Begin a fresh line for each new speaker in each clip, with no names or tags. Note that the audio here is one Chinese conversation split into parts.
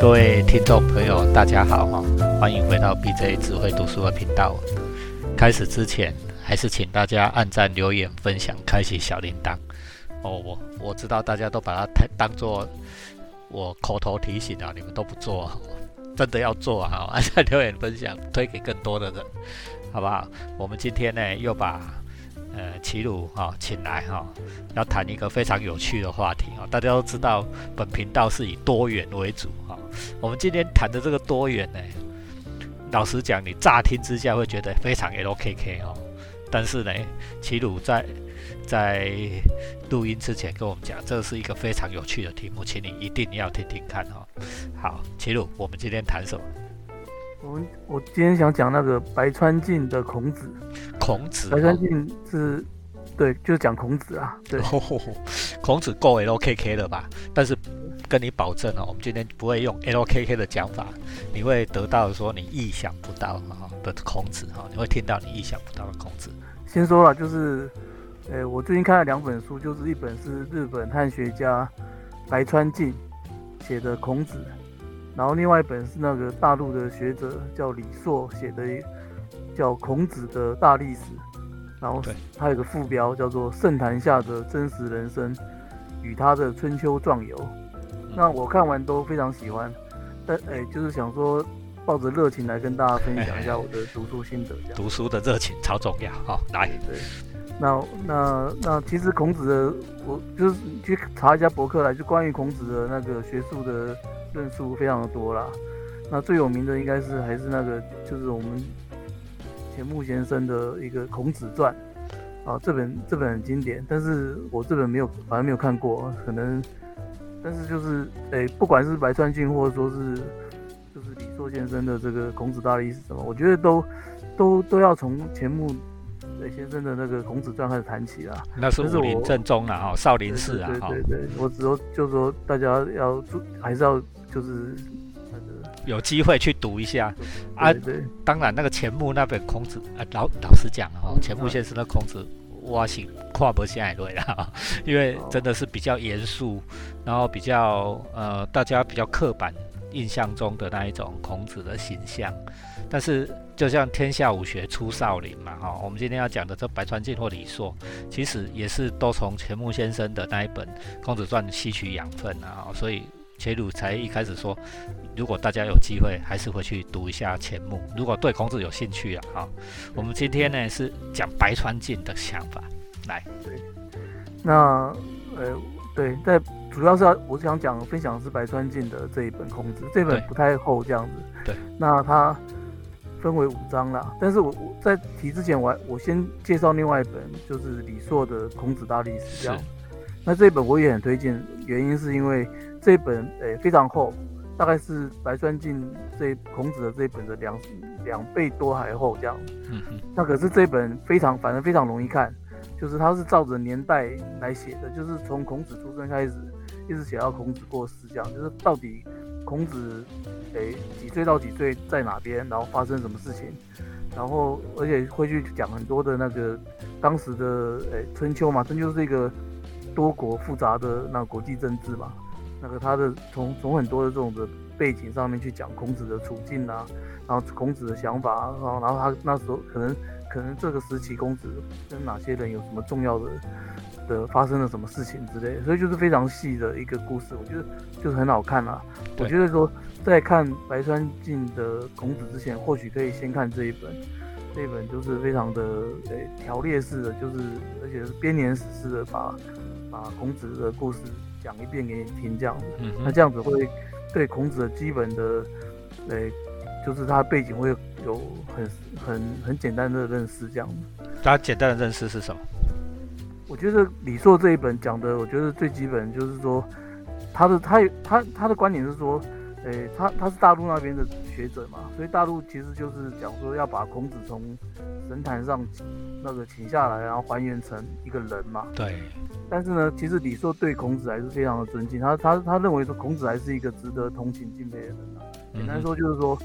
各位听众朋友，大家好哈，欢迎回到 BJ 智慧读书的频道。开始之前，还是请大家按赞、留言、分享、开启小铃铛。哦，我我知道大家都把它太当做我口头提醒啊，你们都不做，真的要做啊！按赞、留言、分享，推给更多的人，好不好？我们今天呢，又把呃齐鲁哈请来哈，要谈一个非常有趣的话题啊！大家都知道，本频道是以多元为主哈。我们今天谈的这个多元呢，老实讲，你乍听之下会觉得非常 LKK 哦，但是呢，齐鲁在在录音之前跟我们讲，这是一个非常有趣的题目，请你一定要听听看哈。好，齐鲁，我们今天谈什么？
我们我今天想讲那个白川静的孔子。
孔子，
白川静是，对，就是讲孔子啊。对，
孔子够 LKK 了吧？但是跟你保证哦，我们今天不会用 LKK 的讲法，你会得到说你意想不到哈的孔子哈，你会听到你意想不到的孔子。
先说了，就是，呃，我最近看了两本书，就是一本是日本汉学家白川静写的《孔子》。然后另外一本是那个大陆的学者叫李硕写的，叫《孔子的大历史》，然后他有个副标叫做《圣坛下的真实人生与他的春秋壮游》。那我看完都非常喜欢，但哎，就是想说抱着热情来跟大家分享一下我的读书心得。
读书的热情超重要哈，来。
对，那那那其实孔子的，我就是去查一下博客来，就关于孔子的那个学术的。论述非常的多啦，那最有名的应该是还是那个，就是我们钱穆先生的一个《孔子传》啊，这本这本很经典，但是我这本没有，反正没有看过，可能，但是就是，诶，不管是白川静或者说是就是李硕先生的这个《孔子大历史》什么，我觉得都都都要从钱穆先生的那个《孔子传》开始谈起啦。
那是武林正宗啊，哈，少林寺啊，
对对对，我只说就是说大家要注，还是要。就是
有机会去读一下啊！当然，那个钱穆那本孔子，啊，老老实讲哈，钱穆先生的孔子，我是跨不下来了，因为真的是比较严肃，然后比较呃，大家比较刻板印象中的那一种孔子的形象。但是，就像天下武学出少林嘛，哈，我们今天要讲的这白川静或李硕，其实也是都从钱穆先生的那一本《孔子传》吸取养分啊，所以。钱鲁才一开始说，如果大家有机会，还是回去读一下钱穆。如果对孔子有兴趣啊，好，我们今天呢是讲白川静的想法。来，
对，那呃，对，在主要是要我想讲分享的是白川静的这一本《孔子》，这本不太厚，这样子。
对，
那它分为五章啦。但是我我在提之前，我我先介绍另外一本，就是李硕的《孔子大历史》。这样，那这本我也很推荐，原因是因为。这本诶非常厚，大概是白川静这孔子的这一本的两两倍多还厚这样。嗯嗯。那可是这本非常，反正非常容易看，就是它是照着年代来写的，就是从孔子出生开始，一直写到孔子过世这样，就是到底孔子诶几岁到几岁在哪边，然后发生什么事情，然后而且会去讲很多的那个当时的诶春秋嘛，春秋是一个多国复杂的那国际政治嘛。那个他的从从很多的这种的背景上面去讲孔子的处境啊，然后孔子的想法，然后然后他那时候可能可能这个时期孔子跟哪些人有什么重要的的发生了什么事情之类，所以就是非常细的一个故事，我觉得就是很好看啊。我觉得说在看白川静的孔子之前，或许可以先看这一本，这一本就是非常的诶条列式的，就是而且是编年史式的把把孔子的故事。讲一遍给你听，这样子，那这样子会对孔子的基本的，呃，就是他背景会有很很很简单的认识，这样子。
他简单的认识是什么？
我觉得李硕这一本讲的，我觉得最基本就是说，他的他他他的观点是说。诶，他他是大陆那边的学者嘛，所以大陆其实就是讲说要把孔子从神坛上那个请下来，然后还原成一个人嘛。
对。
但是呢，其实李硕对孔子还是非常的尊敬，他他他认为说孔子还是一个值得同情敬佩的人啊。简单说就是说，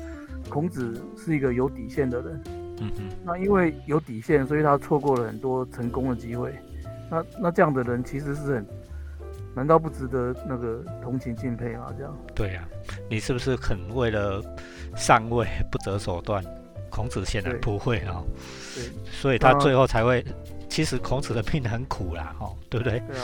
孔子是一个有底线的人。嗯嗯。那因为有底线，所以他错过了很多成功的机会。那那这样的人其实是很难道不值得那个同情敬佩吗？这样？
对呀，你是不是很为了上位 不择手段？孔子显然不会啊，
对，
所以他最后才会。其实孔子的命很苦啦，哦，对不对？
对啊，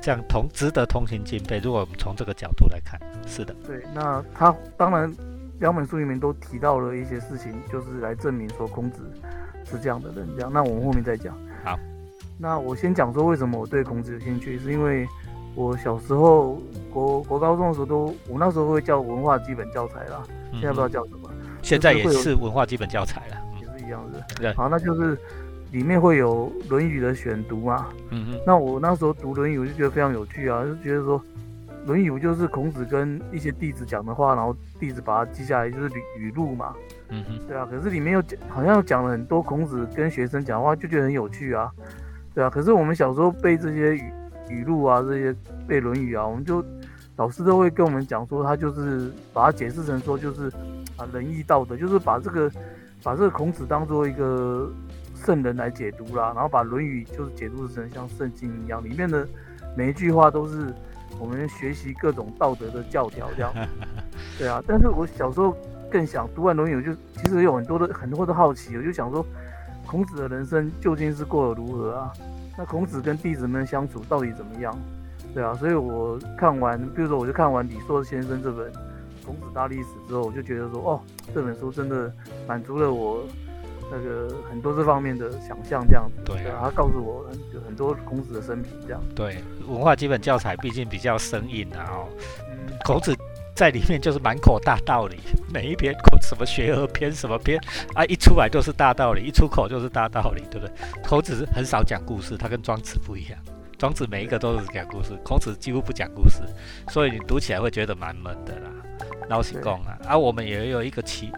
这样同值得同情敬佩。如果我们从这个角度来看，是的。
对，那他当然两本书里面都提到了一些事情，就是来证明说孔子是这样的人。这样，那我们后面再讲。
好，
那我先讲说为什么我对孔子有兴趣，是因为我小时候国国高中的时候都，我那时候会叫文化基本教材啦，现在不知道叫什么。
现在也是文化基本教材了，
也是一样的。
对，
好，那就是里面会有《论语》的选读嘛。嗯哼。那我那时候读《论语》，我就觉得非常有趣啊，就觉得说，《论语》就是孔子跟一些弟子讲的话，然后弟子把它记下来，就是语语录嘛。嗯哼。对啊，可是里面又讲，好像讲了很多孔子跟学生讲话，就觉得很有趣啊。对啊，可是我们小时候背这些语语录啊，这些背《论语》啊，我们就老师都会跟我们讲说，他就是把它解释成说就是。啊，仁义道德就是把这个把这个孔子当做一个圣人来解读啦，然后把《论语》就是解读成像圣经一样，里面的每一句话都是我们学习各种道德的教条这样。对啊，但是我小时候更想读完《论语》，就其实有很多的很多的好奇，我就想说，孔子的人生究竟是过得如何啊？那孔子跟弟子们相处到底怎么样？对啊，所以我看完，比如说我就看完李硕先生这本。孔子大历史之后，我就觉得说，哦，这本书真的满足了我那个很多这方面的想象，这样子。
对
啊，他告诉我很很多孔子的生平，这样。
对，文化基本教材毕竟比较生硬啊，哦，孔子在里面就是满口大道理，每一篇什么学而篇什么篇啊，一出来就是大道理，一出口就是大道理，对不对？孔子很少讲故事，他跟庄子不一样，庄子每一个都是讲故事，孔子几乎不讲故事，所以你读起来会觉得蛮闷的啦。老实讲啊，而我们也有一个齐，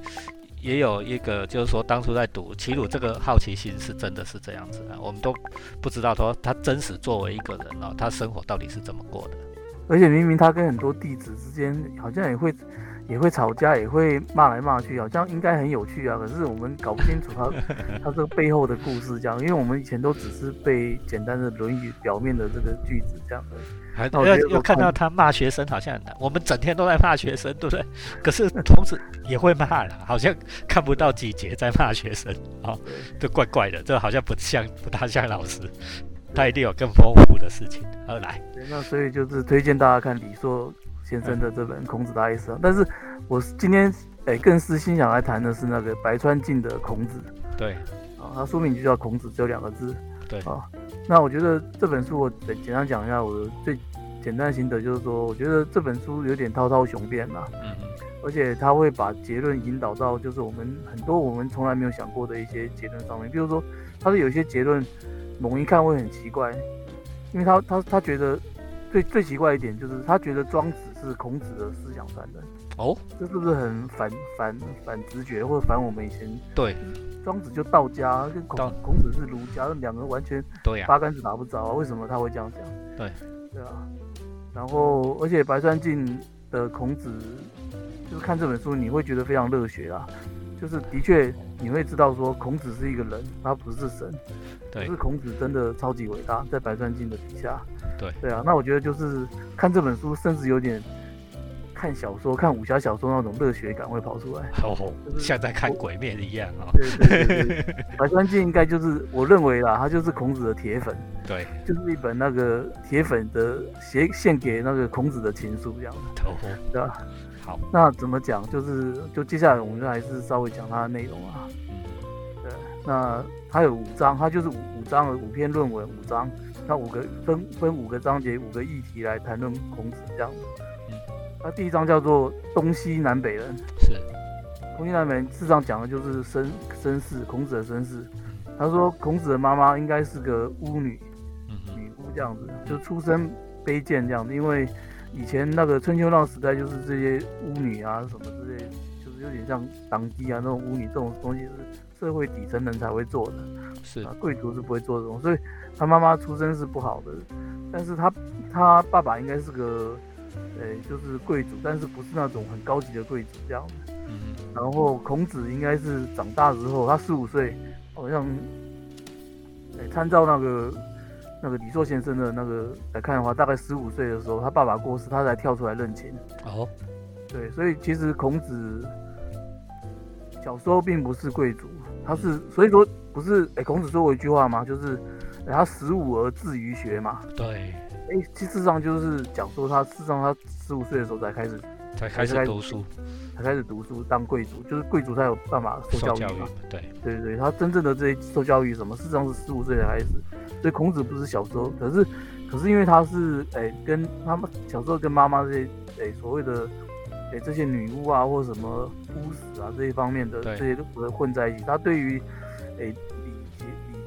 也有一个就是说，当初在读齐鲁这个好奇心是真的是这样子啊，我们都不知道说他真实作为一个人哦，他生活到底是怎么过的。
而且明明他跟很多弟子之间好像也会也会吵架，也会骂来骂去，好像应该很有趣啊。可是我们搞不清楚他 他这个背后的故事，这样，因为我们以前都只是背简单的《论语》表面的这个句子这样的。
还又又看到他骂学生，好像我们整天都在骂学生，对不对？可是同时也会骂了，好像看不到几节在骂学生，哦，这怪怪的，这好像不像不大像老师，他一定有更丰富的事情而来。
那所以就是推荐大家看李硕先生的这本《孔子大历史》，但是我今天哎更是心想来谈的是那个白川静的《孔子》。
对，
啊，他书名就叫《孔子》，只有两个字。
对，啊，
那我觉得这本书我简单讲一下我的最。简单心得就是说，我觉得这本书有点滔滔雄辩啦，嗯而且他会把结论引导到就是我们很多我们从来没有想过的一些结论上面，比如说他的有些结论猛一看会很奇怪，因为他他他觉得最最奇怪一点就是他觉得庄子是孔子的思想传人哦，这是不是很反反反直觉或者反我们以前
对
庄子就道家跟孔孔子是儒家，两个完全
对
八竿子打不着啊？为什么他会这样讲？
对
对啊。然后，而且白川静的孔子，就是看这本书，你会觉得非常热血啊。就是的确，你会知道说孔子是一个人，他不是神。
对。
可是孔子真的超级伟大，在白川镜的底下。
对。
对啊，那我觉得就是看这本书，甚至有点。看小说，看武侠小说那种热血感会跑出来，
哦，像在看鬼面一样
哦。对对对对，白川镜应该就是我认为啦，他就是孔子的铁粉。
对，
就是一本那个铁粉的写献给那个孔子的情书这样
子，
对吧？
好，
那怎么讲？就是就接下来我们就还是稍微讲它的内容啊。嗯，对，那它有五章，它就是五五章的五篇论文，五章，那五个分分五个章节，五个议题来谈论孔子这样子。他第一章叫做东西南北人，
是
东西南北人，事实上讲的就是身身世，孔子的身世。他说孔子的妈妈应该是个巫女，女巫这样子，就出身卑贱这样子。因为以前那个春秋那时代，就是这些巫女啊什么之类，就是有点像党姬啊那种巫女这种东西是社会底层人才会做的，
是
啊，贵族是不会做这种。所以他妈妈出身是不好的，但是他他爸爸应该是个。对，就是贵族，但是不是那种很高级的贵族这样子。嗯然后孔子应该是长大之后，他十五岁，好像，哎，参照那个那个李硕先生的那个来看的话，大概十五岁的时候，他爸爸过世，他才跳出来认亲。
哦，
对，所以其实孔子小时候并不是贵族，他是所以说不是哎，孔子说过一句话嘛，就是他十五而志于学嘛。
对，
哎，事实上就是讲说他事实上他十五岁的时候才开始
才开始读书，
才开始读书当贵族，就是贵族才有办法受教育嘛。
对，
对对，他真正的这些受教育什么，事实上是十五岁才开始。所以孔子不是小时候，可是可是因为他是哎跟他们小时候跟妈妈这些哎所谓的。哎，这些女巫啊，或什么巫师啊，这一方面的这些都混在一起。他对于哎礼节礼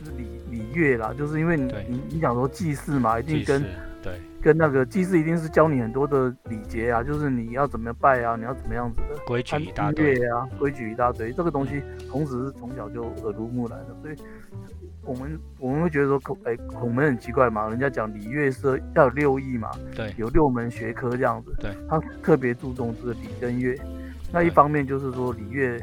就是礼礼乐啦，就是因为你你你讲说祭祀嘛，一定跟
对
跟那个祭祀一定是教你很多的礼节啊，就是你要怎么拜啊，你要怎么样子的
规矩一大堆
啊，规矩一大堆。这个东西孔子是从小就耳濡目染的，所以。我们我们会觉得说孔哎孔门很奇怪嘛，人家讲礼乐社要有六艺嘛，
对，
有六门学科这样子，
对，
他特别注重这个礼跟乐。那一方面就是说礼乐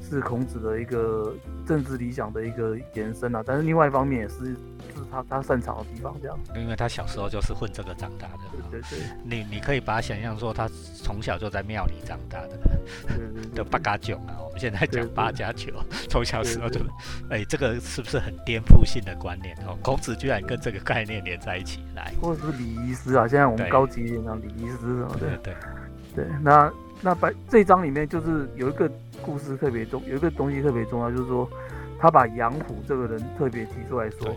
是孔子的一个政治理想的一个延伸啊，但是另外一方面也是。他他擅长的地方，这样，
因为他小时候就是混这个长大的，
对对对，
你你可以把他想象说他从小就在庙里长大的，的八家囧啊，我们现在讲八家酒，从小时候就，哎，这个是不是很颠覆性的观念哦？孔子居然跟这个概念连在一起来，
或者是礼仪师啊，现在我们高级一点讲礼仪师什么的，
对
对，那那白这一章里面就是有一个故事特别重，有一个东西特别重要，就是说他把杨虎这个人特别提出来说。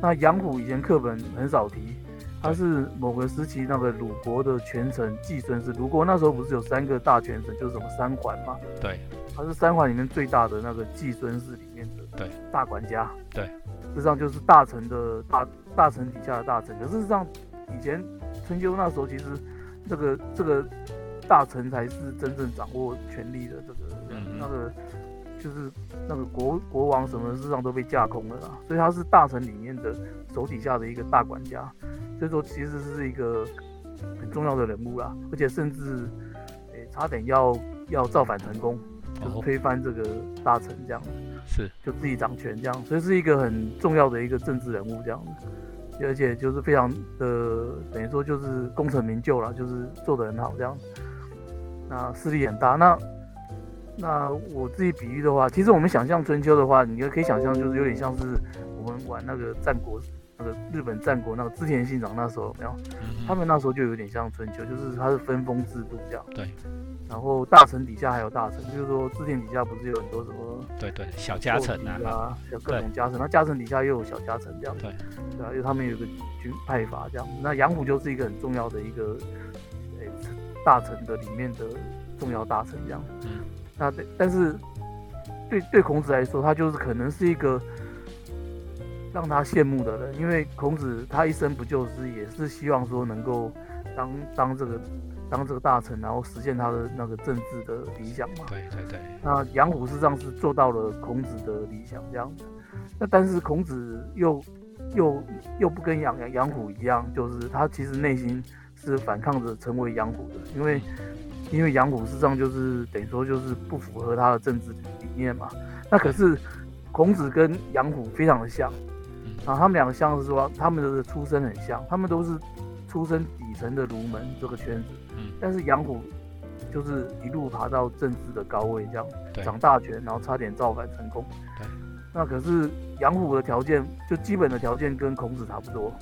那杨虎以前课本很少提，他是某个时期那个鲁国的权臣季孙氏。鲁国那时候不是有三个大权臣，就是什么三桓嘛？
对，
他是三桓里面最大的那个季孙氏里面的
对
大管家。
对，
事实上就是大臣的大大臣底下的大臣。可事实上，以前春秋那时候其实这个这个大臣才是真正掌握权力的这个那个。就是那个国国王什么事上都被架空了啦，所以他是大臣里面的手底下的一个大管家，所以说其实是一个很重要的人物啦，而且甚至诶差点要要造反成功，就是推翻这个大臣这样，
是
就自己掌权这样，所以是一个很重要的一个政治人物这样子，而且就是非常的等于说就是功成名就了，就是做得很好这样，那势力很大那。那我自己比喻的话，其实我们想象春秋的话，你就可以想象，就是有点像是我们玩那个战国，那个日本战国那个织田信长那时候，没有？他们那时候就有点像春秋，就是他是分封制度这样。
对。
然后大臣底下还有大臣，就是说织田底下不是有很多什么？
对对，小家臣
啊，小各种家臣，那家臣底下又有小家臣这样。
对。
对啊，因为他们有个军派法这样。那杨虎就是一个很重要的一个，诶，大臣的里面的重要大臣这样。嗯。那对，但是对对孔子来说，他就是可能是一个让他羡慕的人，因为孔子他一生不就是也是希望说能够当当这个当这个大臣，然后实现他的那个政治的理想嘛。
对对对。
那杨虎实际上是做到了孔子的理想这样子，那但是孔子又又又不跟杨杨虎一样，就是他其实内心是反抗着成为杨虎的，因为。因为杨虎事实上就是等于说就是不符合他的政治理念嘛。那可是孔子跟杨虎非常的像，啊，他们两个像是说他们的出身很像，他们都是出身底层的儒门这个圈子。嗯。但是杨虎就是一路爬到政治的高位，这样掌大权，然后差点造反成功。
对。
那可是杨虎的条件就基本的条件跟孔子差不多，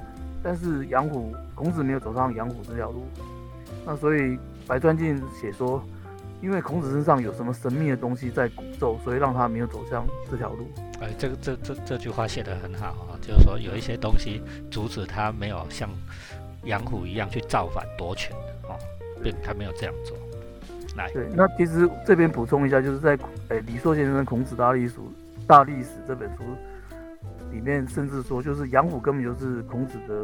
但是杨虎孔子没有走上杨虎这条路，那所以。白川静写说，因为孔子身上有什么神秘的东西在诅咒，所以让他没有走向这条路。
哎，这个这这这句话写得很好啊，就是说有一些东西阻止他没有像杨虎一样去造反夺权的哦，并他没有这样做。来，
对，那其实这边补充一下，就是在哎李硕先生《孔子大历史大历史》这本书里面，甚至说就是杨虎根本就是孔子的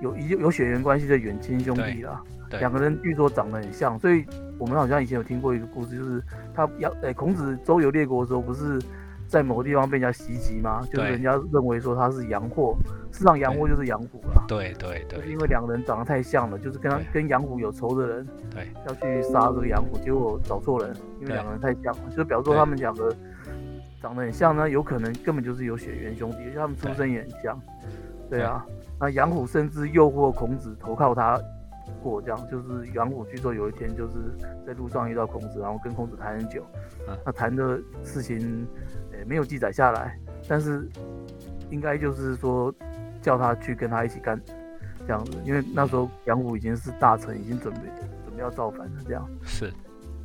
有有有血缘关系的远亲兄弟啦。两个人据说长得很像，所以我们好像以前有听过一个故事，就是他杨诶孔子周游列国的时候，不是在某个地方被人家袭击吗？就是人家认为说他是杨货，事实上杨货就是杨虎了。
对对对，
就是因为两个人长得太像了，就是跟他跟杨虎有仇的人，
对，
要去杀这个杨虎，结果找错人，因为两个人太像了，就表示说他们两个长得很像呢，有可能根本就是有血缘兄弟，而且他们出身也很像。对啊，那杨虎甚至诱惑孔子投靠他过，这样就是杨虎据说有一天就是在路上遇到孔子，然后跟孔子谈很久，那谈的事情诶没有记载下来，但是应该就是说叫他去跟他一起干这样子，因为那时候杨虎已经是大臣，已经准备准备要造反了，这样
是。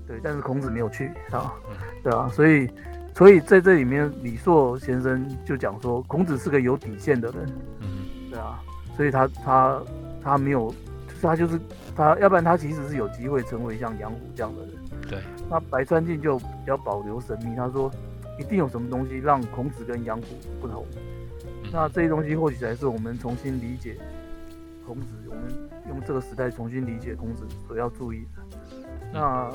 对，但是孔子没有去啊，对啊，所以，所以在这里面，李硕先生就讲说，孔子是个有底线的人，嗯，对啊，所以他他他没有，他就是他，要不然他其实是有机会成为像杨虎这样的人，
对。
那白川静就比较保留神秘，他说一定有什么东西让孔子跟杨虎不同，那这些东西或许才是我们重新理解孔子，我们用这个时代重新理解孔子所要注意的，那。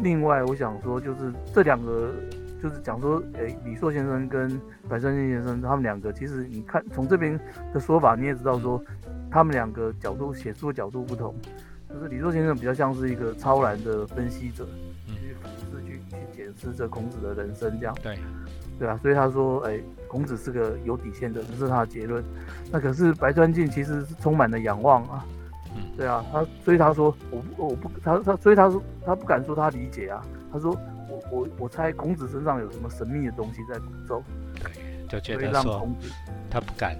另外，我想说，就是这两个，就是讲说，诶，李硕先生跟白川静先生，他们两个，其实你看从这边的说法，你也知道说，他们两个角度写书的角度不同，就是李硕先生比较像是一个超然的分析者，去反思、去去检视这孔子的人生这样。
对，
对啊，所以他说，诶，孔子是个有底线的，这是他的结论。那可是白川静其实是充满了仰望啊。对啊，他所以他说我我不他他所以他说他不敢说他理解啊，他说我我我猜孔子身上有什么神秘的东西在鼓奏，
对，就觉得说他不敢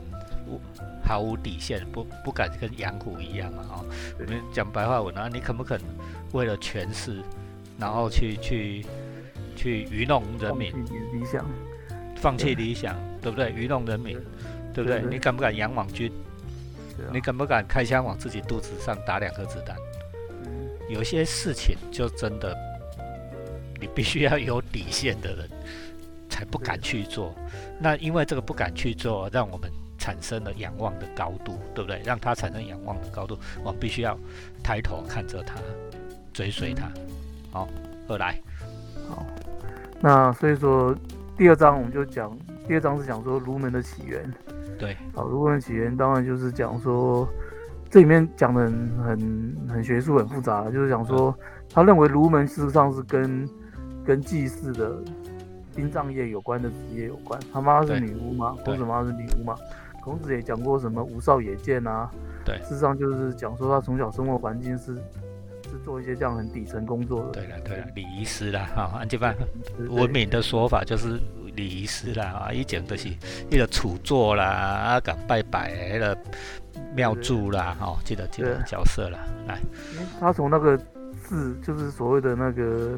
毫无底线，不不敢跟杨虎一样嘛哦，我们讲白话文啊，你肯不肯为了权势，然后去去去愚弄人民，
理想，
放弃理想，对不对？愚弄人民，对。不对？你敢不敢养网军？你敢不敢开枪往自己肚子上打两颗子弹？有些事情就真的，你必须要有底线的人才不敢去做。那因为这个不敢去做，让我们产生了仰望的高度，对不对？让他产生仰望的高度，我们必须要抬头看着他，追随他。好，二来。
好，那所以说第二章我们就讲，第二章是讲说儒门的起源。
对，
好，儒门的起源当然就是讲说，这里面讲的很很很学术、很复杂，就是讲说，他认为儒门事实上是跟跟祭祀的殡葬业有关的职业有关。他妈是女巫嘛，孔子妈是女巫嘛。孔子也讲过什么无少也见啊，
对，
事实上就是讲说他从小生活环境是是做一些这样很底层工作的。
对了对了，礼仪师啦，哈，按这般文明的说法就是。礼仪师啦，啊，以前都是一个处座啦，啊，讲拜拜那个庙祝啦，哈，记得记得角色啦，来，
他从那个字，就是所谓的那个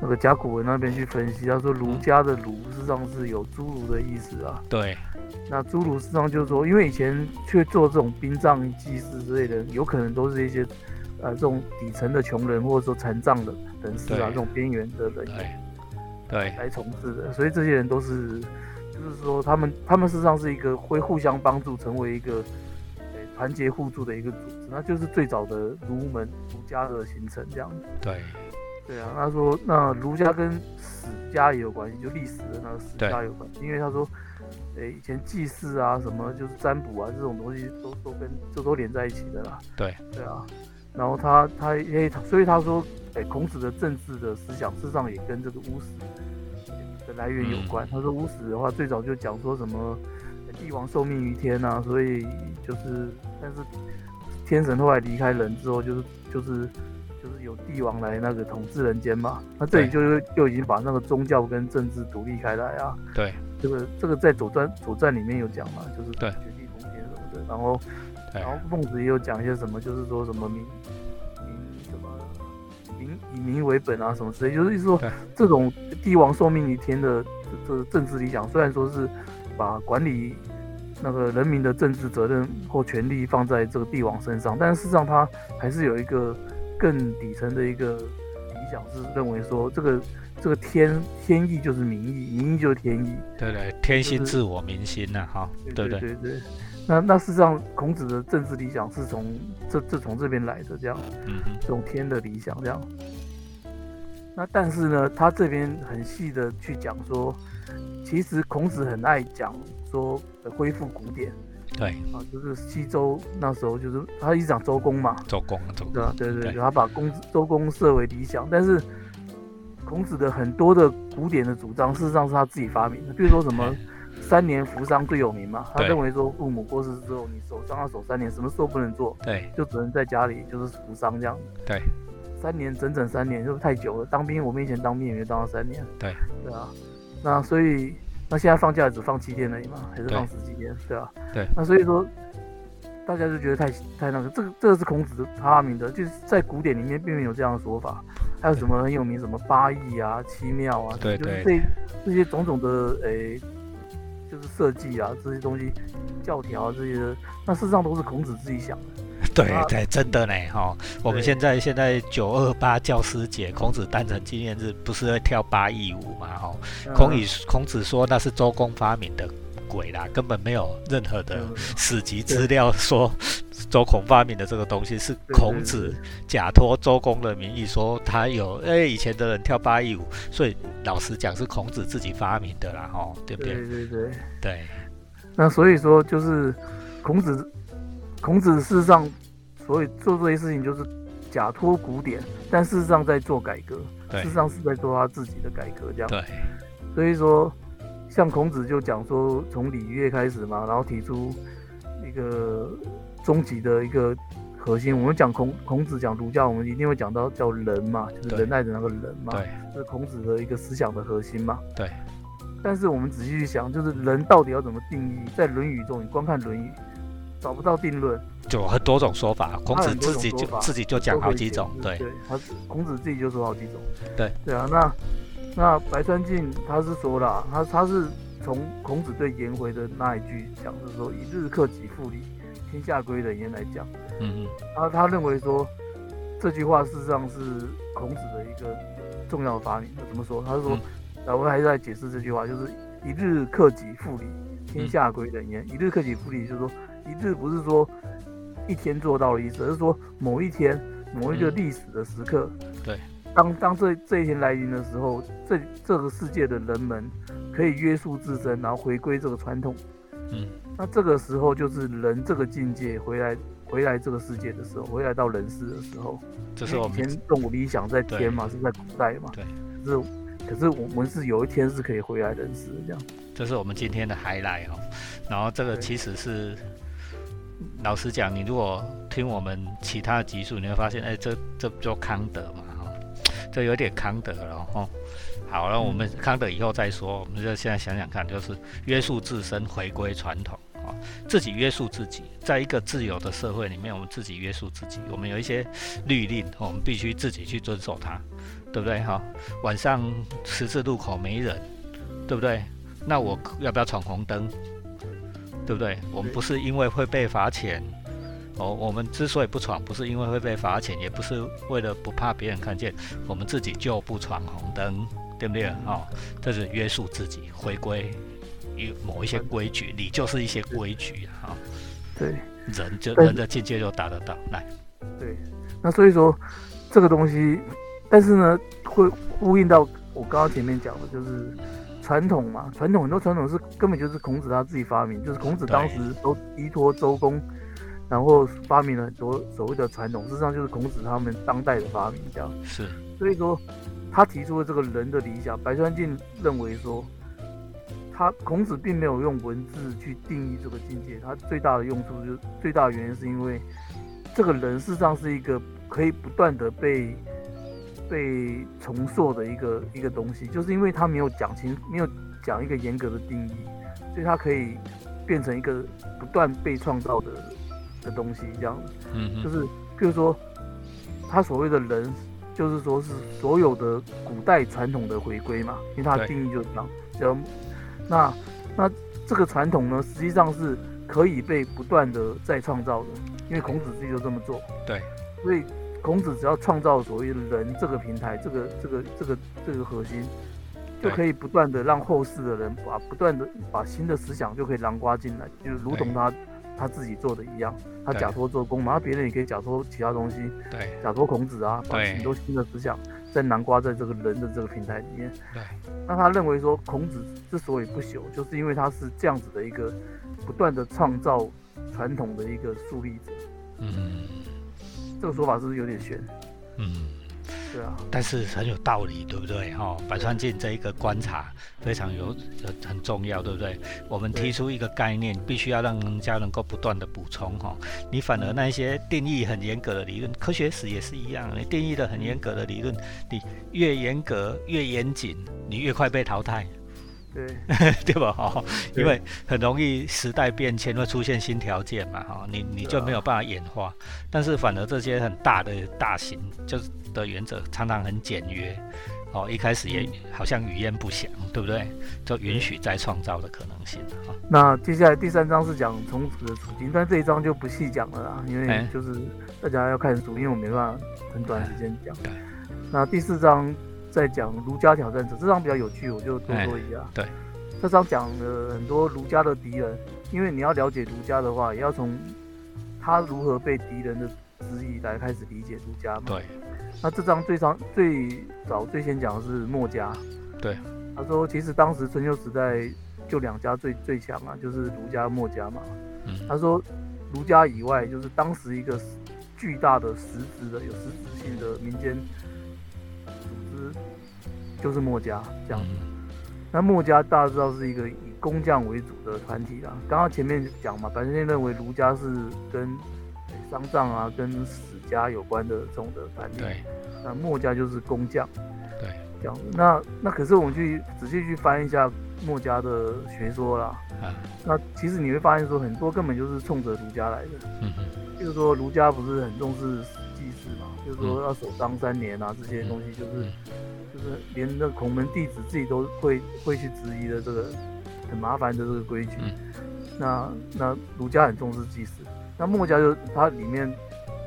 那个甲骨文那边去分析，他说儒家的儒实际上是有侏儒的意思啊。
对，
那侏儒实际上就是说，因为以前去做这种殡葬祭祀之类的，有可能都是一些呃这种底层的穷人，或者说残障的人士啊，这种边缘的人。
对，
来从事的，所以这些人都是，就是说他们他们事实上是一个会互相帮助，成为一个，团结互助的一个组织，那就是最早的儒门儒家的形成这样子。
对，
对啊，他说那儒家跟史家也有关系，就历史的那个史家有关系，因为他说，诶，以前祭祀啊什么就是占卜啊这种东西都都跟这都连在一起的啦。
对，
对啊，然后他他诶，所以他说。哎，孔子的政治的思想，事实上也跟这个巫史的来源有关。他说巫史的话，最早就讲说什么帝王受命于天啊，所以就是，但是天神后来离开人之后，就是就是就是有帝王来那个统治人间嘛。那这里就是又已经把那个宗教跟政治独立开来啊。
对，
这个这个在左传左传里面有讲嘛，就是
对
绝地通天什么的。然后然后孟子也有讲一些什么，就是说什么民民什么民。以民为本啊，什么之类，就是意思说，这种帝王受命于天的这政治理想，虽然说是把管理那个人民的政治责任或权力放在这个帝王身上，但是事实上他还是有一个更底层的一个理想，是认为说这个这个天天意就是民意，民意就是天意。
对对，天心自我，民心呐，哈，对对
对对。那那事实上，孔子的政治理想是从这这从这边来的，这样，嗯，这种天的理想这样。那但是呢，他这边很细的去讲说，其实孔子很爱讲说恢复古典，
对，
啊，就是西周那时候就是他一直讲周公嘛，
周公，周公，
对啊，对对对，他把公周公设为理想，但是孔子的很多的古典的主张，事实上是他自己发明的，比如说什么。三年扶桑最有名嘛，他
对
认为说父母过世之后，你守丧要守三年，什么事都不能做，
对
就只能在家里就是扶桑这样。
对，
三年整整三年，就是太久了。当兵，我们以前当兵也没当到三年。
对，
对啊。那所以，那现在放假只放七天而已嘛，还是放十几天？对啊。
对。
那所以说，大家就觉得太太那个，这个这个是孔子他发明的，就是在古典里面并没有这样的说法。还有什么很有名什么八义啊、七妙啊，
对
就是这这些种种的诶、就是设计啊这些东西、教条啊这些的，那事实上都是孔子自己想的。啊
对对，真的呢哈。我们现在现在九二八教师节，孔子诞辰纪念日，不是会跳八佾舞嘛？哈，孔
嗯
以孔子说那是周公发明的鬼啦，根本没有任何的
嗯
史籍资料说周孔发明的这个东西是孔子假托周公的名义说他有哎、以前的人跳八佾舞，所以老实讲是孔子自己发明的啦，哈，对不对？
对对对。
对
那所以说，就是孔子，孔子事实上，所以做这些事情就是假托古典，但事实上在做改革，事实上是在做他自己的改革，这样。
对
所以说，像孔子就讲说，从礼乐开始嘛，然后提出一个终极的一个核心。我们讲孔孔子讲儒家，我们一定会讲到叫仁嘛，就是仁爱的那个仁嘛，是孔子的一个思想的核心嘛。
对
但是我们仔细去想，就是人到底要怎么定义？在《论语》中，你光看《论语》，找不到定论，
就很多种说法，孔子自己就自己就讲好几种，对
他孔子自己就说好几种。
对
对啊，那那白川静他是说了，他他是从孔子对颜回的那一句讲，是说“一日克己复礼，天下归人焉”来讲。
嗯嗯
他他认为说这句话事实上是孔子的一个重要的发明。怎么说？他是说，
嗯
啊，我还是在解释这句话，就是“一日克己复礼，天下归人焉”。一日克己复礼，就是说一日不是说一天做到的意思，而是说某一天某一个
嗯。
历史的时刻，
对，
当当这这一天来临的时候，这这个世界的人们可以约束自身，然后回归这个传统。
嗯，
那这个时候就是人这个境界回来回来这个世界的时候，回来到人世的时候，
这是我们
以前动物理想在天嘛，是在古代嘛，
对，
可是可是我们是有一天是可以回来人世的这样，
这是我们今天的 highlight 哦。然后这个其实是，老实讲，你如果听我们其他的集数，你会发现，哎，这这不就康德嘛，哈、这有点康德了哈、好了，我们康德以后再说，我们就现在想想看，就是约束自身，回归传统啊、自己约束自己，在一个自由的社会里面，我们自己约束自己，我们有一些律令，我们必须自己去遵守它，对不对？哈、晚上十字路口没人，对不对？那我要不要闯红灯？对不对？我们不是因为会被罚钱，哦，我们之所以不闯，不是因为会被罚钱，也不是为了不怕别人看见，我们自己就不闯红灯，对不对？哦，这是约束自己，回归于某一些规矩，你就是一些规矩啊、哦，
对
人就人的境界就达得到。来，
对，那所以说这个东西，但是呢，会呼应到我刚刚前面讲的，就是传统嘛，传统很多传统是根本就是孔子他自己发明，就是孔子当时都依托周公，然后发明了很多所谓的传统，事实上就是孔子他们当代的发明这样。
是，
所以说，他提出了这个人的理想。白川静认为说，他孔子并没有用文字去定义这个境界，他最大的用处就是最大的原因是因为这个人事实上是一个可以不断的被被重塑的一个一个东西，就是因为他没有讲清，没有讲一个严格的定义，所以他可以变成一个不断被创造的的东西，这样子。
嗯哼，
就是譬如说，他所谓的人，就是说是所有的古代传统的回归嘛，因为他的定义就是这样。只要那那这个传统呢，实际上是可以被不断的再创造的，因为孔子自己就这么做。
对，
所以孔子只要创造所谓的人这个平台，这个这个这个这个核心，就可以不断的让后世的人把不断的把新的思想就可以囊括进来，就是如同他他自己做的一样，他假托做工嘛，那别人也可以假托其他东西，
对。
假托孔子啊，把很多新的思想在囊括在这个人的这个平台里面。
对，
那他认为说孔子之所以不朽，就是因为他是这样子的一个不断的创造传统的一个树立者。
嗯
这个说法是不是有点悬？
嗯。
是啊，
但是很有道理，对不对？哈，百川镜这一个观察非常有有很重要，对不对？我们提出一个概念，必须要让人家能够不断的补充哈。你反而那一些定义很严格的理论，科学史也是一样，你定义的很严格的理论，你越严格越严谨，你越快被淘汰。
对
对吧？哈，因为很容易时代变迁会出现新条件嘛，哈，你你就没有办法演化。但是反而这些很大的大型就是的原则常常很简约，哦，一开始也好像语焉不详，对不对？就允许再创造的可能性哈。
那接下来第三章是讲虫子的处境，但这一章就不细讲了啦，因为就是大家要看书，因为我没办法很短时间讲。那第四章。在讲儒家挑战者这张比较有趣，我就多说一下。
对，
这张讲了很多儒家的敌人，因为你要了解儒家的话，也要从他如何被敌人的质疑来开始理解儒家嘛。
对。
那这张最早最早最先讲的是墨家。
对。
他说，其实当时春秋时代就两家最最强啊，就是儒家、墨家嘛。嗯。他说，儒家以外，就是当时一个巨大的实质的、有实质性的民间。就是墨家这样子，那墨家大家知道是一个以工匠为主的团体啦。刚刚前面讲嘛，白先生认为儒家是跟丧葬啊、跟史家有关的这种的团体。
对。
那墨家就是工匠。
对。
这样子，那那可是我们去仔细去翻一下墨家的学说啦。啊。那其实你会发现说，很多根本就是冲着儒家来的。嗯哼。就是说，儒家不是很重视祭祀嘛？就是说要守丧三年啊，这些东西就是。就是连那孔门弟子自己都会会去质疑的这个很麻烦的这个规矩。那那儒家很重视祭祀，那墨家就它里面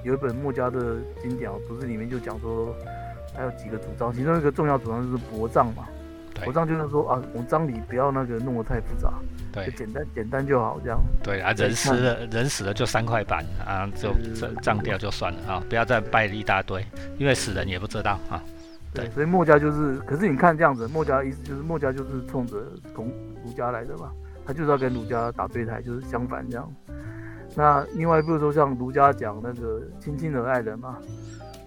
有一本墨家的经典，不是里面就讲说还有几个主张，其中一个重要主张就是薄葬嘛。薄葬就是说啊，我们葬礼不要那个弄得太复杂，
对，
简单简单就好这样。
对啊，人死了人死了就三块板啊，就葬掉就算了啊，不要再拜一大堆，因为死人也不知道啊。
对，所以墨家就是，可是你看这样子，墨家意思就是墨家就是冲着从儒家来的嘛，他就是要跟儒家打对台，就是相反这样。那另外，比如说像儒家讲那个亲亲而爱人嘛，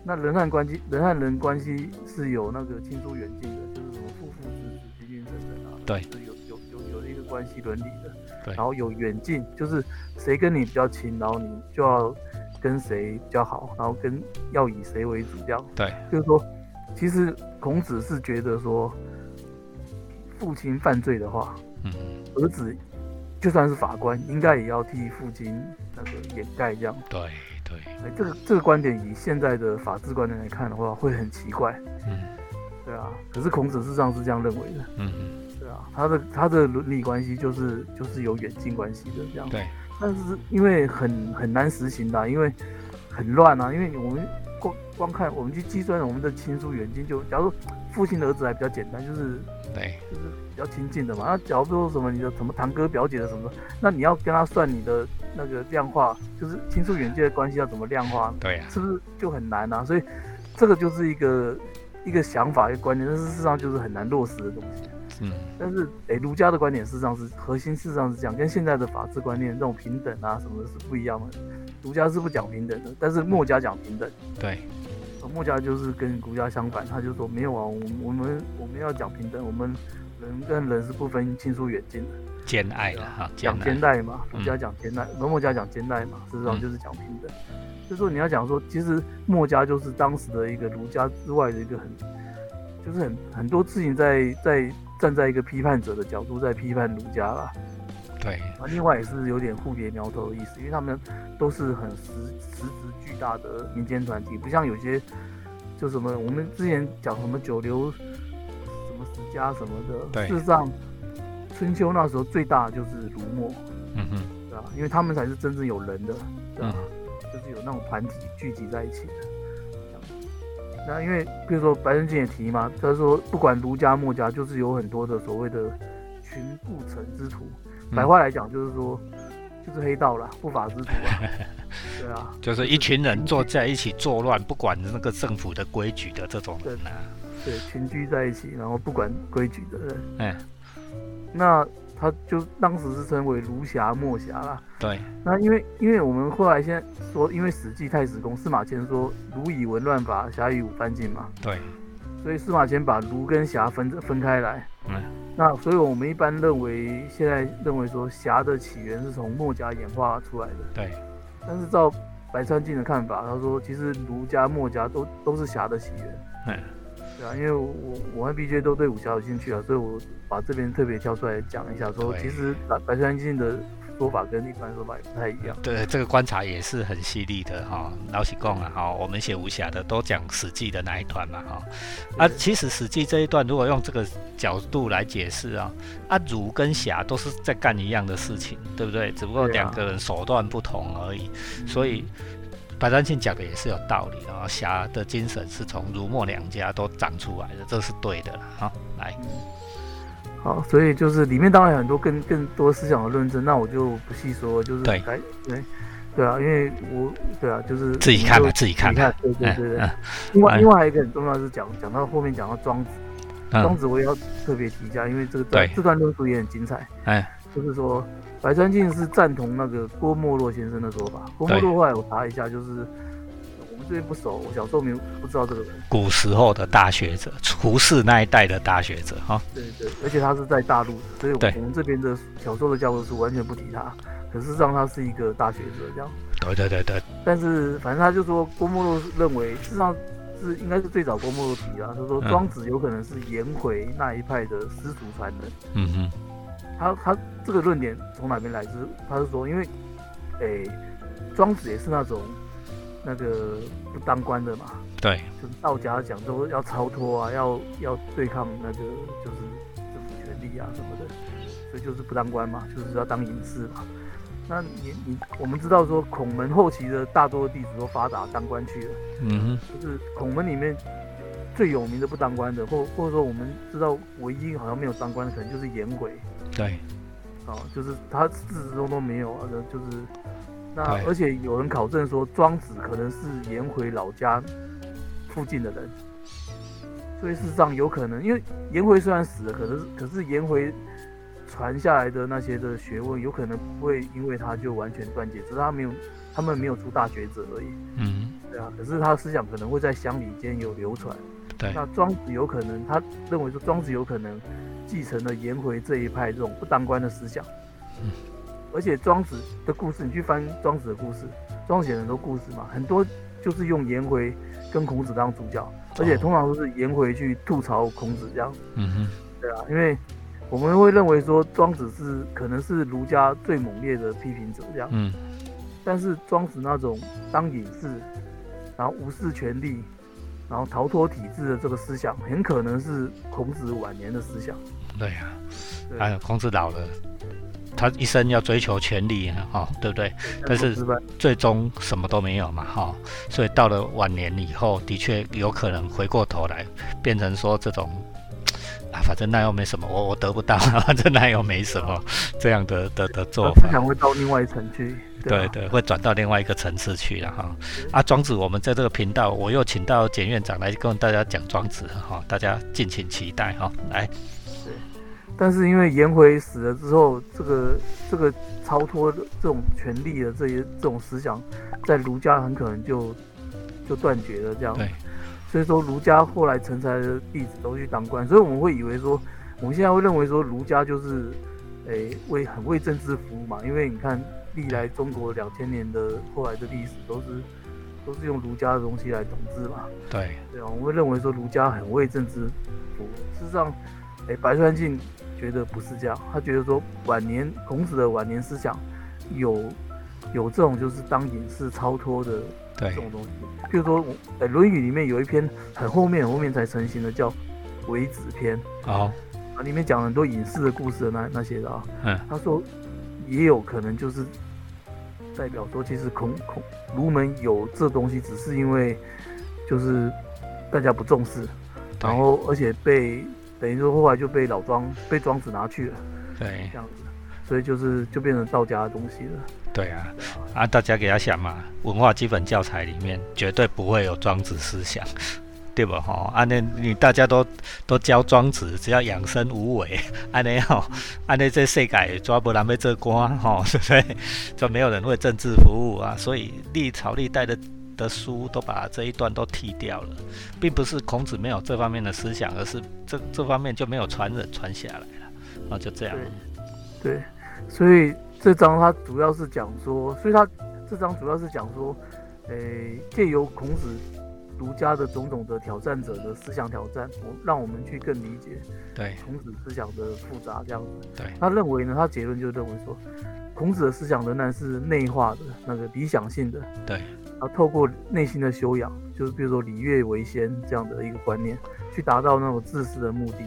那人和关系，人和人关系是有那个亲疏远近的，
对，
是有有有有一个关系伦理的。
对，
然后有远近，就是谁跟你比较亲，然后你就要跟谁比较好，然后跟要以谁为主这样。
对，
就是说。其实孔子是觉得说，父亲犯罪的话，嗯，儿子就算是法官，应该也要替父亲那个掩盖这样。
对对，
哎，这个这个观点以现在的法治观点来看的话，会很奇怪。嗯，对啊。可是孔子事实上是这样认为的。嗯嗯，他的他的伦理关系就是就是有远近关系的这样。
对。
但是因为很很难实行的，因为很乱啊，因为我们。光光看我们去计算我们的亲疏远近，就假如说父亲的儿子还比较简单，就是
对，
就是比较亲近的嘛。那假如说什么你的什么堂哥表姐的什么，那你要跟他算你的那个量化，就是亲疏远近的关系要怎么量化？
对呀，
是不是就很难啊？所以这个就是一个一个想法一个观念，但是事实上就是很难落实的东西。嗯，但是诶，儒家的观点事实上是核心，事实上是这样，跟现在的法治观念这种平等啊什么的是不一样的。儒家是不讲平等的，但是墨家讲平等。
对，
墨家就是跟儒家相反，他就说没有啊，我我们我们要讲平等，我们人跟人是不分亲疏远近的，
兼爱的哈，
讲兼爱嘛，儒家讲兼爱，墨家讲兼爱嘛，事实上就是讲平等。就说你要讲说，其实墨家就是当时的一个儒家之外的一个很，就是很很多事情在在站在一个批判者的角度在批判儒家啦。
对，
啊，另外也是有点互别苗头的意思，因为他们都是很实实质巨大的民间团体，不像有些就什么我们之前讲什么九流什么十家什么的，事实上春秋那时候最大就是儒墨，嗯哼，对吧？因为他们才是真正有人的，对吧？就是有那种团体聚集在一起的。那因为比如说白人经也提嘛，他说不管儒家墨家，就是有很多的所谓的群不成之徒。白话来讲就是说，就是黑道了，不法之徒啊，对啊，
就是一群人坐在一起作乱，不管那个政府的规矩的这种人啊，
对，群居在一起，然后不管规矩的人，嗯，那他就当时是称为儒侠墨侠啦。
对，
那因为因为我们后来现在说，因为《史记太史公》司马迁说“儒以文乱法，侠以武翻进”嘛，
对，
所以司马迁把儒跟侠分分开来。
嗯，
那所以我们一般认为，现在认为说侠的起源是从墨家演化出来的。
对，
但是照白川静的看法，他说其实儒家、墨家都都是侠的起源。
嗯，
对啊，因为我我和 BJ 都对武侠有兴趣啊，所以我把这边特别挑出来讲一下，说
对
其实白白川静的说法跟一般说法也不太一样。
对，这个观察也是很犀利的哈。老实讲啊，哈，我们写武侠的都讲《史记》的那一段嘛，哈。啊，其实《史记》这一段如果用这个角度来解释啊，啊，儒跟侠都是在干一样的事情，对不对？只不过两个人手段不同而已。所以白丹庆讲的也是有道理的啊，侠的精神是从儒墨两家都长出来的，这是对的了。好，来，
好，所以就是里面当然有很多更更多思想的论证，那我就不细说，就是
对。
对对啊，因为我对啊，就是
自己看吧自己看吧
对对对对。
嗯。
另外
哎。
另外还有一个很重要的是讲讲到后面讲到庄子，庄
嗯，
子我也要特别提一下，因为这个段这段论述也很精彩。
哎，
就是说白川静是赞同那个郭沫若先生的说法。郭沫若后来我查一下，就是我们这边不熟，我小时候没有不知道这个人。
古时候的大学者，胡适那一代的大学者，哈，
对对，而且他是在大陆的，所以我们这边的小时候的教科书完全不提他。可事实上他是一个大学者这样。
对对对对，
但是反正他就说郭沫若认为，事实上是应该是最早郭沫若提啊，他说
嗯
庄子有可能是颜回那一派的师祖传人。
嗯哼，
他他这个论点从哪边来？是他是说，因为，诶、庄子也是那种那个不当官的嘛，
对，
就是道家讲都要超脱啊，要要对抗那个就是政府权力啊什么的，所以就是不当官嘛，就是要当隐士嘛。那你你我们知道说孔门后期的大多弟子都发达当官去了，
嗯
就是孔门里面最有名的不当官的，或或者说我们知道唯一好像没有当官的，可能就是颜回。
哼，对，
哦，就是他自始至终都没有啊，就是那而且有人考证说庄子可能是颜回老家附近的人，所以事实上有可能，因为颜回虽然死了，可是可是颜回传下来的那些的学问，有可能不会因为他就完全断绝，只是他没有他们没有出大学者而已，
嗯，
对啊，可是他的思想可能会在乡里间有流传。
对，
那庄子有可能，他认为说庄子有可能继承了颜回这一派这种不当官的思想。
嗯
而且庄子的故事，你去翻庄子的故事，庄子写了很多故事嘛，很多就是用颜回跟孔子当主角，而且
哦
通常都是颜回去吐槽孔子这样。
嗯哼，
对啊，因为我们会认为说庄子是可能是儒家最猛烈的批评者这样。
嗯，
但是庄子那种当隐士，然后无视权力，然后逃脱体制的这个思想，很可能是孔子晚年的思想。
对呀、
对
还有孔子老了，他一生要追求权力，哈、对不对？但是，最终什么都没有嘛，哈、所以到了晚年以后，的确有可能回过头来变成说这种。啊，反正那又没什么，我我得不到，反正那又没什么，这样的的的做法。
他思想会到另外一层去。啊
对对，会转到另外一个层次去了哈。啊，庄子，我们在这个频道，我又请到简院长来跟大家讲庄子哈，大家敬请期待哈。来，
但是因为颜回死了之后，这个这个超脱的这种权力的这些这种思想，在儒家很可能就就断绝了这样。
对，
所以说儒家后来成才的弟子都去当官，所以我们会以为说，我们现在会认为说儒家就是，诶、为很为政治服务嘛，因为你看历来中国两千年的后来的历史都是都是用儒家的东西来统治嘛，
对，
对啊，我们会认为说儒家很为政治服务，事实上，诶、白川静觉得不是这样，他觉得说晚年孔子的晚年思想有有这种就是当隐士超脱的这，种东西。譬如说，我呃，《论语》里面有一篇很后面、很后面才成型的，叫《为子篇》
好，
啊，里面讲很多隐士的故事的那那些的啊。
嗯，
他说，也有可能就是代表说，其实孔孔儒门有这东西，只是因为就是大家不重视，然后而且被等于说后来就被老庄被庄子拿去了
对
这样子，所以就是就变成道家的东西了。
对啊，啊，大家给他想嘛，文化基本教材里面绝对不会有庄子思想，对不吼？安尼你大家都都教庄子，只要养生无为，安尼吼，安尼这世界抓不人要做官吼，对不对？就没有人为政治服务啊。所以历朝历代的的书都把这一段都剃掉了，并不是孔子没有这方面的思想，而是这这方面就没有传人传下来了，然后，就这样。
对，所以这章他主要是讲说，所以他这章主要是讲说，诶，借由孔子。儒家的种种的挑战者的思想挑战，我让我们去更理解
对
孔子思想的复杂这样子。
对，
他认为呢，他结论就认为说，孔子的思想仍然是内化的那个理想性的。
对，
啊，透过内心的修养，就是比如说礼乐为先这样的一个观念，去达到那种自私的目的。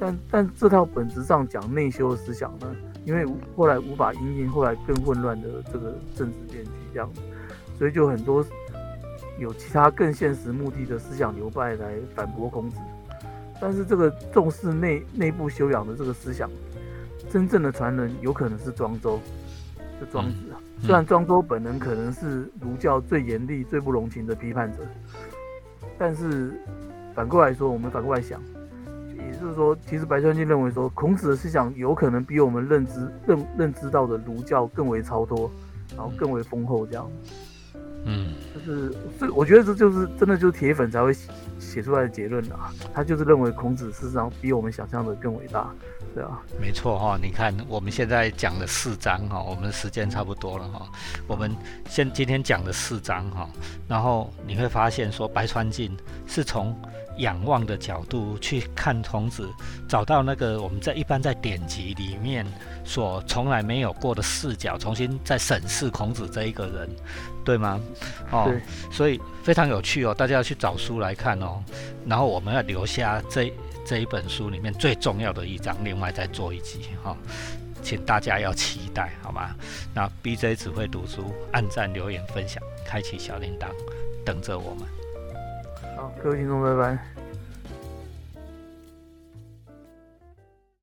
但但这套本质上讲内修的思想呢，因为后来无法应应后来更混乱的这个政治变局这样，所以就很多。有其他更现实目的的思想流派来反驳孔子，但是这个重视内内部修养的这个思想，真正的传人有可能是庄周，就庄子。虽然庄周本人可能是儒教最严厉、最不容情的批判者，但是反过来说，我们反过来想，也就是说，其实白川静认为说，孔子的思想有可能比我们认知认认知到的儒教更为超脱，然后更为丰厚这样。
嗯，
就是这，我觉得这就是真的，就是铁粉才会写出来的结论啊。他就是认为孔子事实上比我们想象的更伟大，对啊，
没错哈。你看我们现在讲了四章哈，我们时间差不多了哈。我们现今天讲的四章哈，然后你会发现说白川静是从。仰望的角度去看孔子，找到那个我们在一般在典籍里面所从来没有过的视角，重新再审视孔子这一个人，对吗？
哦，
所以非常有趣哦，大家要去找书来看哦。然后我们要留下这这一本书里面最重要的一章，另外再做一集哈，请大家要期待好吗？那 BJ 只会读书，按赞、留言、分享，开启小铃铛，等着我们。
各位听众，拜拜。